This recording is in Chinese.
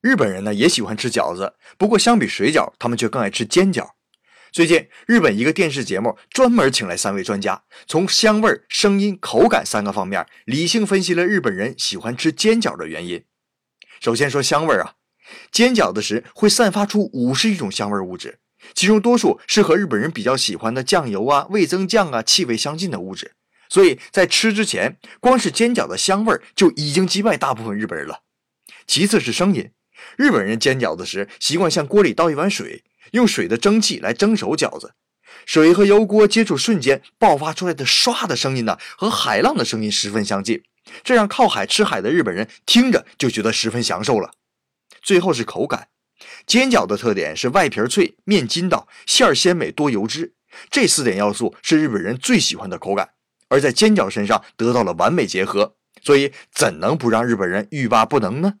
日本人呢也喜欢吃饺子，不过相比水饺，他们却更爱吃煎饺。最近，日本一个电视节目专门请来三位专家，从香味、声音、口感三个方面理性分析了日本人喜欢吃煎饺的原因。首先说香味啊，煎饺子时会散发出五十余种香味物质，其中多数是和日本人比较喜欢的酱油啊、味增酱啊气味相近的物质，所以在吃之前，光是煎饺的香味就已经击败大部分日本人了。其次是声音，日本人煎饺子时习惯向锅里倒一碗水。用水的蒸汽来蒸熟饺子，水和油锅接触瞬间爆发出来的唰的声音呢，和海浪的声音十分相近，这让靠海吃海的日本人听着就觉得十分享受了。最后是口感，煎饺的特点是外皮脆、面筋道、馅儿鲜美、多油脂，这四点要素是日本人最喜欢的口感，而在煎饺身上得到了完美结合，所以怎能不让日本人欲罢不能呢？